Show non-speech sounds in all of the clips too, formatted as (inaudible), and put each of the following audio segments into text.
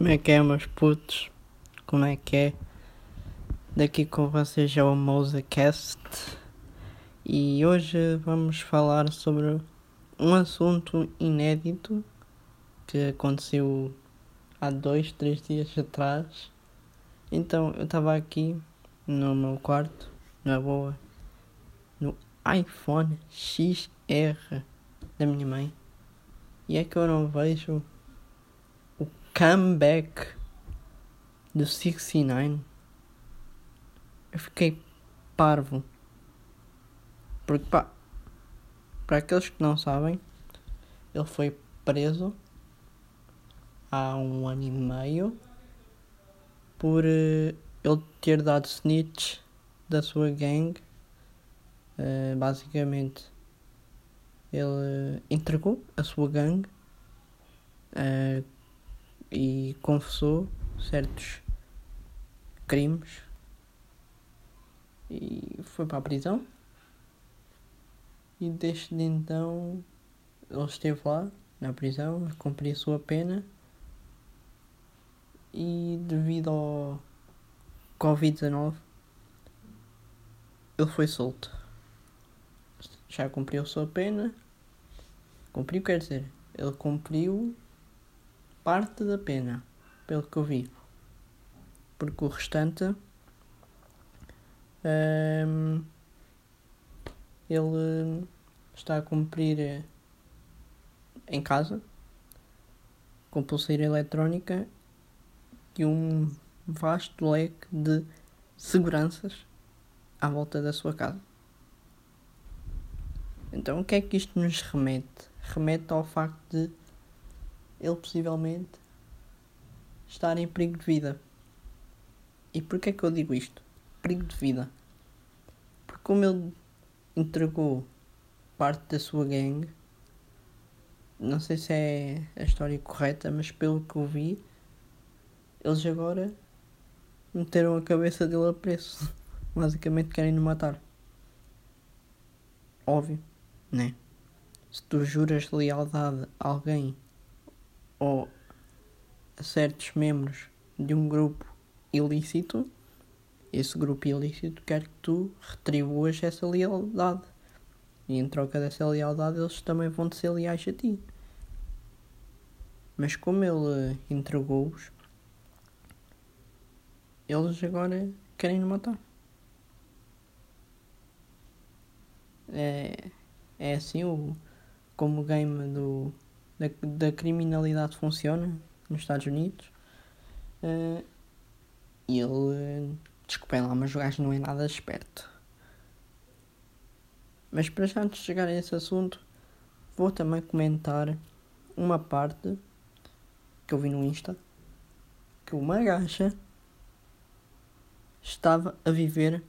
Como é que é, meus putos? Como é que é? Daqui com vocês é o MosaCast e hoje vamos falar sobre um assunto inédito que aconteceu há dois, três dias atrás. Então eu estava aqui no meu quarto, na boa, no iPhone XR da minha mãe, e é que eu não vejo comeback do 69 eu fiquei parvo. Porque pá para aqueles que não sabem ele foi preso há um ano e meio por uh, ele ter dado snitch da sua gang. Uh, basicamente ele uh, entregou a sua gangue e confessou certos crimes e foi para a prisão. E desde então ele esteve lá na prisão a cumprir a sua pena e devido ao Covid-19 ele foi solto. Já cumpriu a sua pena. Cumpriu quer dizer, ele cumpriu parte da pena, pelo que eu vi. Porque o restante. Um, ele está a cumprir eh, em casa com pulseira eletrónica e um vasto leque de seguranças à volta da sua casa. Então, o que é que isto nos remete? Remete ao facto de ele possivelmente estar em perigo de vida. E porquê é que eu digo isto? Perigo de vida. Porque como ele entregou parte da sua gangue, não sei se é a história correta, mas pelo que eu vi, eles agora meteram a cabeça dele a preço. (laughs) Basicamente querem no matar. Óbvio, né? Se tu juras lealdade a alguém ou a certos membros de um grupo ilícito, esse grupo ilícito quer que tu retribuas essa lealdade. E em troca dessa lealdade eles também vão te ser leais a ti. Mas como ele entregou-os, eles agora querem matar. É, é assim o, como o game do da, da criminalidade funciona nos Estados Unidos. Uh, e ele, desculpem lá, mas o gajo não é nada esperto. Mas para já, antes de chegar a esse assunto, vou também comentar uma parte que eu vi no Insta que uma gaja estava a viver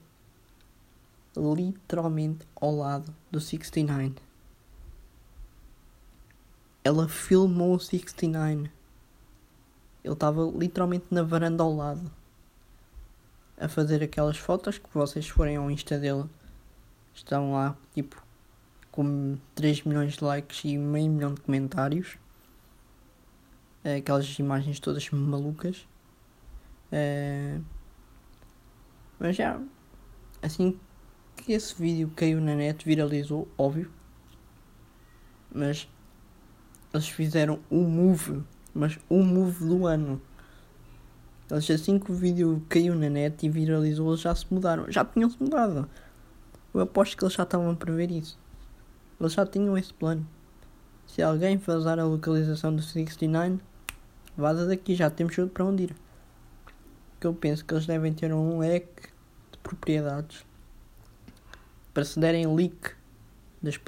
literalmente ao lado do 69 ela filmou o 69. Ele estava literalmente na varanda ao lado a fazer aquelas fotos que vocês forem ao Insta dele estão lá tipo com 3 milhões de likes e meio milhão de comentários. Aquelas imagens todas malucas. Uh, mas já assim que esse vídeo caiu na net viralizou, óbvio. Mas eles fizeram o move, mas o move do ano. Eles assim que o vídeo caiu na net e viralizou, eles já se mudaram. Já tinham-se mudado. Eu aposto que eles já estavam a prever isso. Eles já tinham esse plano. Se alguém fazer a localização do 69, vaza daqui, já temos tudo para onde ir. Que eu penso que eles devem ter um leque de propriedades para se derem leak das,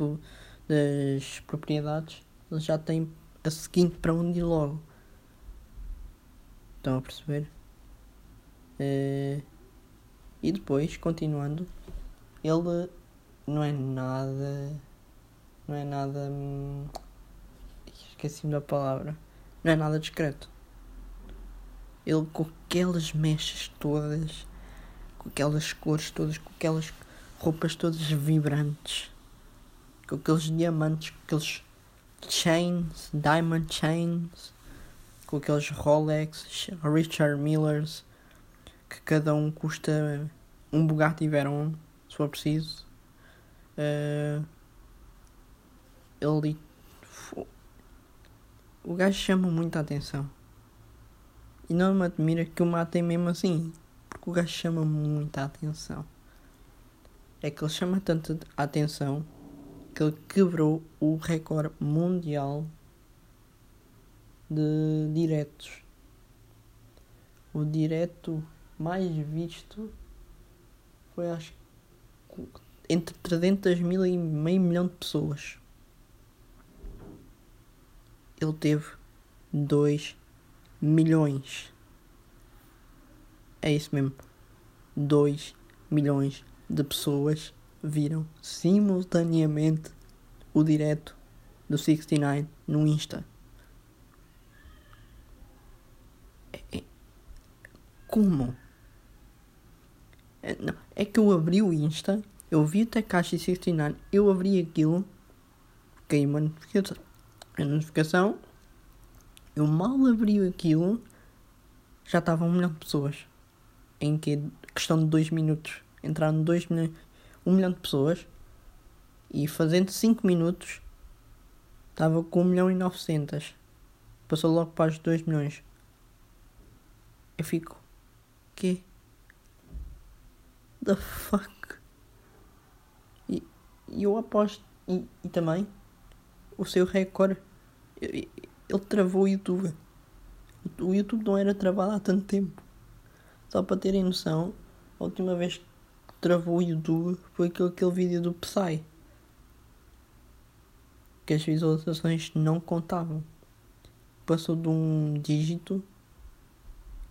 das propriedades eles já têm a seguinte para onde ir logo. Estão a perceber? Uh, e depois, continuando, ele não é nada. Não é nada. Hum, esqueci-me da palavra. Não é nada discreto. Ele com aquelas mechas todas, com aquelas cores todas, com aquelas roupas todas vibrantes, com aqueles diamantes, com aqueles chains, diamond chains, com aqueles Rolex, Richard Millers, que cada um custa um Bugatti Veyron, se for preciso. Uh, ele. O gajo chama muita atenção. E não me admira que o matem mesmo assim. Porque o gajo chama muita atenção. É que ele chama tanta atenção que ele quebrou o recorde mundial de diretos. O direto mais visto foi acho entre 300 mil e meio milhão de pessoas. Ele teve 2 milhões. É isso mesmo. 2 milhões de pessoas viram simultaneamente o direto do 69 no Insta. É, é, como? É, não, é que eu abri o Insta, eu vi o Takashi 69, eu abri aquilo, caí uma notificação, a notificação, eu mal abri aquilo, já estava um milhão de pessoas. Em que questão de dois minutos entraram dois milhões, um milhão de pessoas e fazendo 5 minutos estava com 1 milhão e 900. Passou logo para os 2 milhões. Eu fico. Que? The fuck? E, eu aposto. E, e também o seu recorde. Ele travou o YouTube. O YouTube não era travado há tanto tempo. Só para terem noção, a última vez que travou o YouTube foi aquele, aquele vídeo do Psy. Que as visualizações não contavam. Passou de um dígito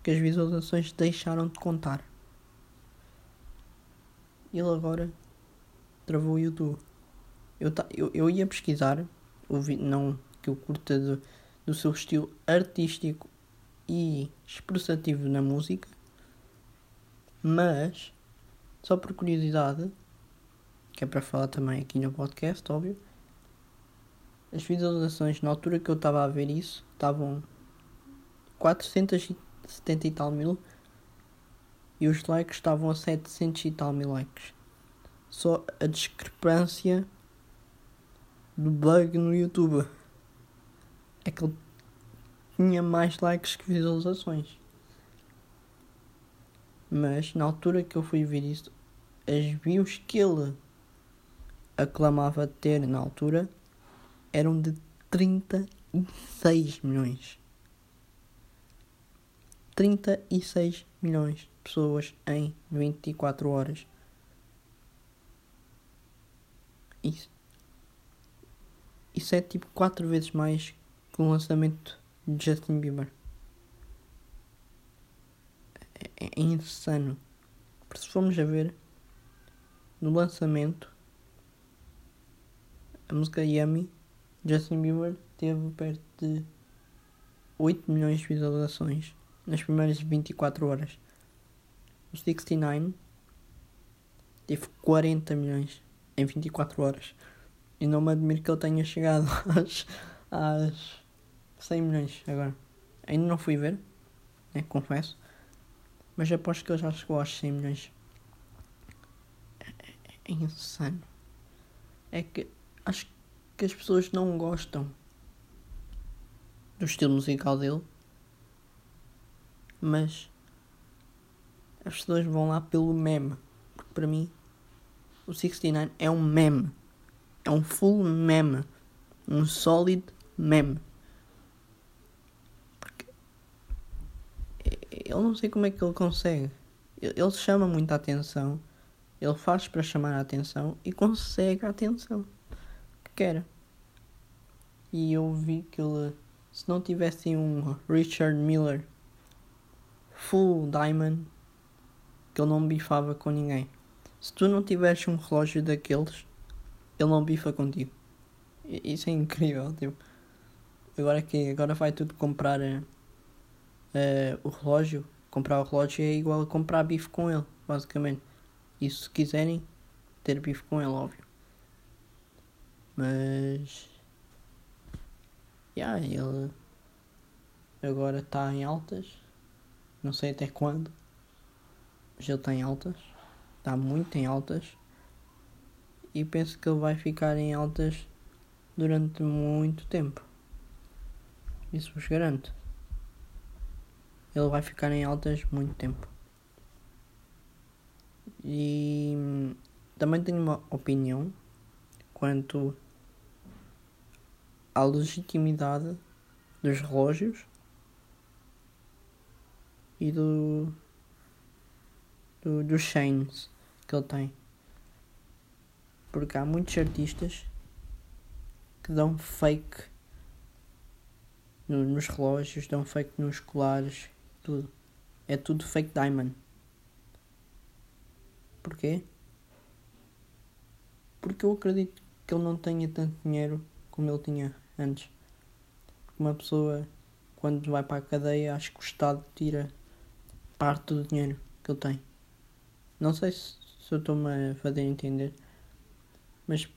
que as visualizações deixaram de contar. Ele agora travou o YouTube. Eu, eu, eu ia pesquisar, o não que eu curta do, do seu estilo artístico e expressativo na música, mas só por curiosidade, que é para falar também aqui no podcast, óbvio. As visualizações na altura que eu estava a ver isso estavam 470 e tal mil e os likes estavam a 700 e tal mil likes. Só a discrepância do bug no YouTube é que ele tinha mais likes que visualizações. Mas na altura que eu fui ver isso, as views que ele aclamava ter na altura eram de 36 milhões. 36 milhões de pessoas em 24 horas. Isso, isso é tipo 4 vezes mais que o lançamento de Justin Bieber é, é insano. Porque se formos a ver, no lançamento, a música Yummy, Justin Bieber teve perto de 8 milhões de visualizações nas primeiras 24 horas. O 69 teve 40 milhões em 24 horas. E não me admiro que ele tenha chegado (laughs) às, às 100 milhões agora. Ainda não fui ver, né, confesso. Mas aposto que ele já chegou aos 100 milhões. É, é, é insano. É que acho que as pessoas não gostam do estilo musical dele. Mas as pessoas vão lá pelo meme. Porque para mim o 69 é um meme. É um full meme. Um solid meme. Eu não sei como é que ele consegue. Ele chama muita atenção, ele faz para chamar a atenção e consegue a atenção que quer. E eu vi que ele, se não tivesse um Richard Miller full diamond, que ele não bifava com ninguém. Se tu não tiveres um relógio daqueles, ele não bifa contigo. Isso é incrível, tipo. Agora que agora vai tudo comprar uh, o relógio, comprar o relógio é igual a comprar bife com ele, basicamente. E se quiserem ter bife com ele, óbvio. Mas. Yeah, ele. agora está em altas. Não sei até quando. Mas ele está em altas. Está muito em altas. E penso que ele vai ficar em altas durante muito tempo. Isso vos garanto. Ele vai ficar em altas muito tempo. E também tenho uma opinião quanto à legitimidade dos relógios e do, do dos chains que ele tem. Porque há muitos artistas que dão fake nos relógios, dão fake nos colares, tudo. É tudo fake diamond. Porquê? Porque eu acredito que ele não tenha tanto dinheiro como ele tinha antes. Uma pessoa, quando vai para a cadeia, acho que o Estado tira parte do dinheiro que ele tem. Não sei se, se eu estou-me a fazer entender, mas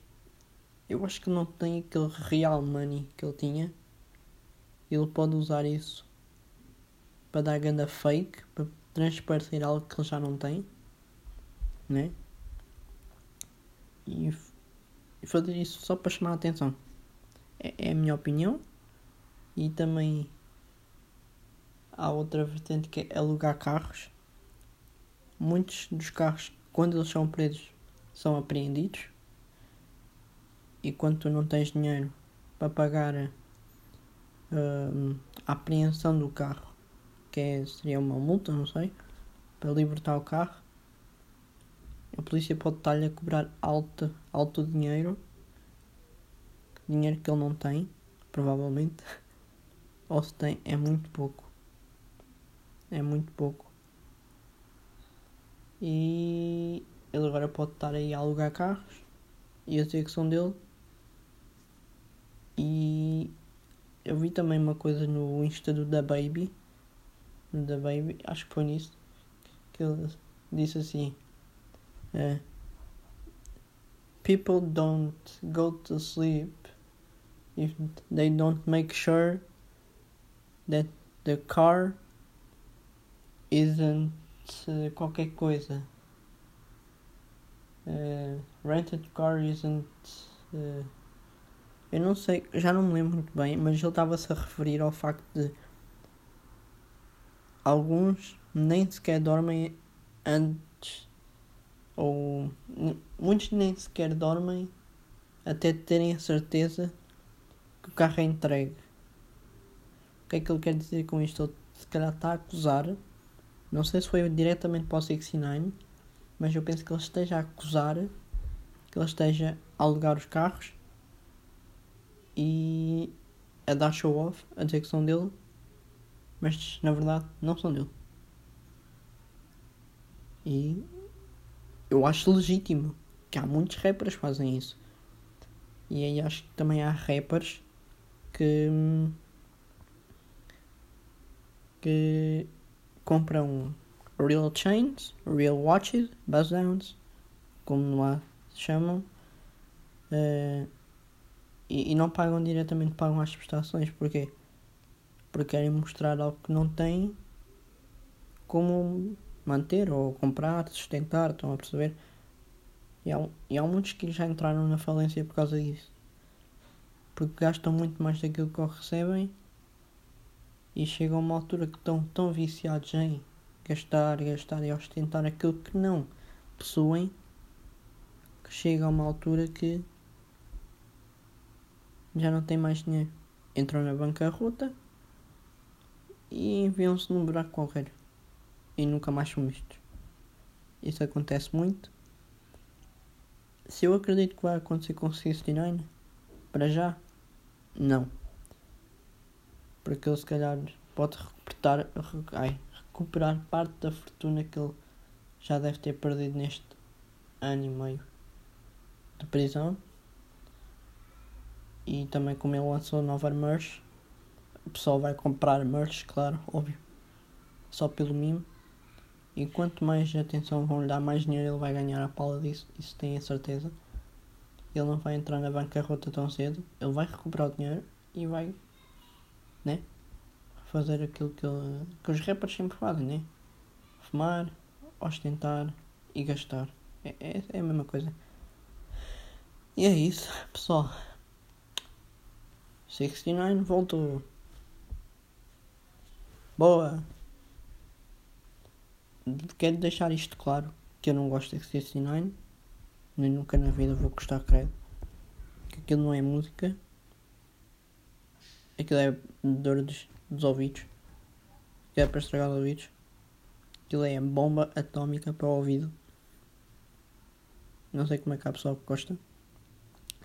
eu acho que não tem aquele real money que ele tinha. Ele pode usar isso para dar ganda fake, para transparecer algo que ele já não tem, né? E, e fazer isso só para chamar a atenção. É, é a minha opinião. E também há outra vertente que é alugar carros. Muitos dos carros, quando eles são presos, são apreendidos e quando tu não tens dinheiro para pagar uh, a apreensão do carro, que é, seria uma multa, não sei, para libertar o carro, a polícia pode estar-lhe a cobrar alto, alto dinheiro, dinheiro que ele não tem, provavelmente, (laughs) ou se tem, é muito pouco. É muito pouco. E ele agora pode estar aí a alugar carros e a dizer que são dele e eu vi também uma coisa no Insta do Da Baby. Da Baby, acho que foi nisso. Que ele disse assim: é, People don't go to sleep if they don't make sure that the car isn't uh, qualquer coisa. Uh, rented car isn't. Uh, eu não sei, já não me lembro muito bem, mas ele estava-se a referir ao facto de alguns nem sequer dormem antes, ou muitos nem sequer dormem até terem a certeza que o carro é entregue. O que é que ele quer dizer com isto? Ele se calhar está a acusar, não sei se foi diretamente para o 69, mas eu penso que ele esteja a acusar que ele esteja a alugar os carros e a dar show off, a dizer dele, mas na verdade não são dele. E eu acho legítimo que há muitos rappers que fazem isso. E aí acho que também há rappers que que compram real chains, real watches, buzz downs, como lá se chamam, uh, e, e não pagam diretamente, pagam as prestações. Porquê? Porque querem mostrar algo que não têm como manter ou comprar, sustentar, estão a perceber? E há, e há muitos que já entraram na falência por causa disso. Porque gastam muito mais daquilo que recebem e chegam a uma altura que estão tão viciados em gastar, gastar e ostentar aquilo que não possuem que chega a uma altura que já não tem mais dinheiro. Entram na bancarrota e enviam-se num buraco qualquer. E nunca mais são vistos. Isso acontece muito. Se eu acredito que vai acontecer com o 69, para já, não. Porque ele se calhar pode recuperar, ai, recuperar parte da fortuna que ele já deve ter perdido neste ano e meio de prisão e também como ele lançou nova merch, o pessoal vai comprar merch, claro, óbvio. Só pelo mimo. E quanto mais atenção vão lhe dar, mais dinheiro ele vai ganhar a pala disso, isso tenho a certeza. Ele não vai entrar na bancarrota tão cedo, ele vai recuperar o dinheiro e vai, né? fazer aquilo que, que os rappers sempre fazem, né? Fumar, ostentar e gastar. É, é, é a mesma coisa. E é isso, pessoal. 69 voltou. Boa. Quero deixar isto claro que eu não gosto de 69. Nem nunca na vida vou gostar credo. Que aquilo não é música. Aquilo é dor dos, dos ouvidos. Que é para estragar os ouvidos. Aquilo é bomba atómica para o ouvido. Não sei como é que há pessoa que gosta.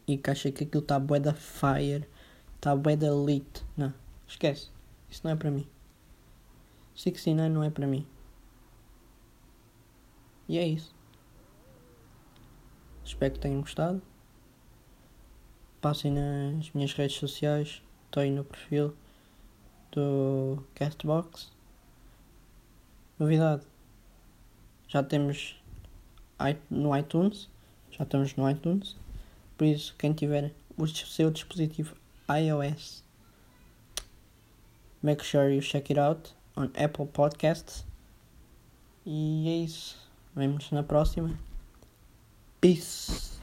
E que acha que aquilo está bué da fire. Está bué da elite. Não, esquece. Isso não é para mim. 69 não é para mim. E é isso. Espero que tenham gostado. Passem nas minhas redes sociais. Estou aí no perfil do Castbox. Novidade. Já temos no iTunes. Já estamos no iTunes. Por isso, quem tiver o seu dispositivo iOS, make sure you check it out on Apple Podcasts. E é isso. Vemos na próxima. Peace.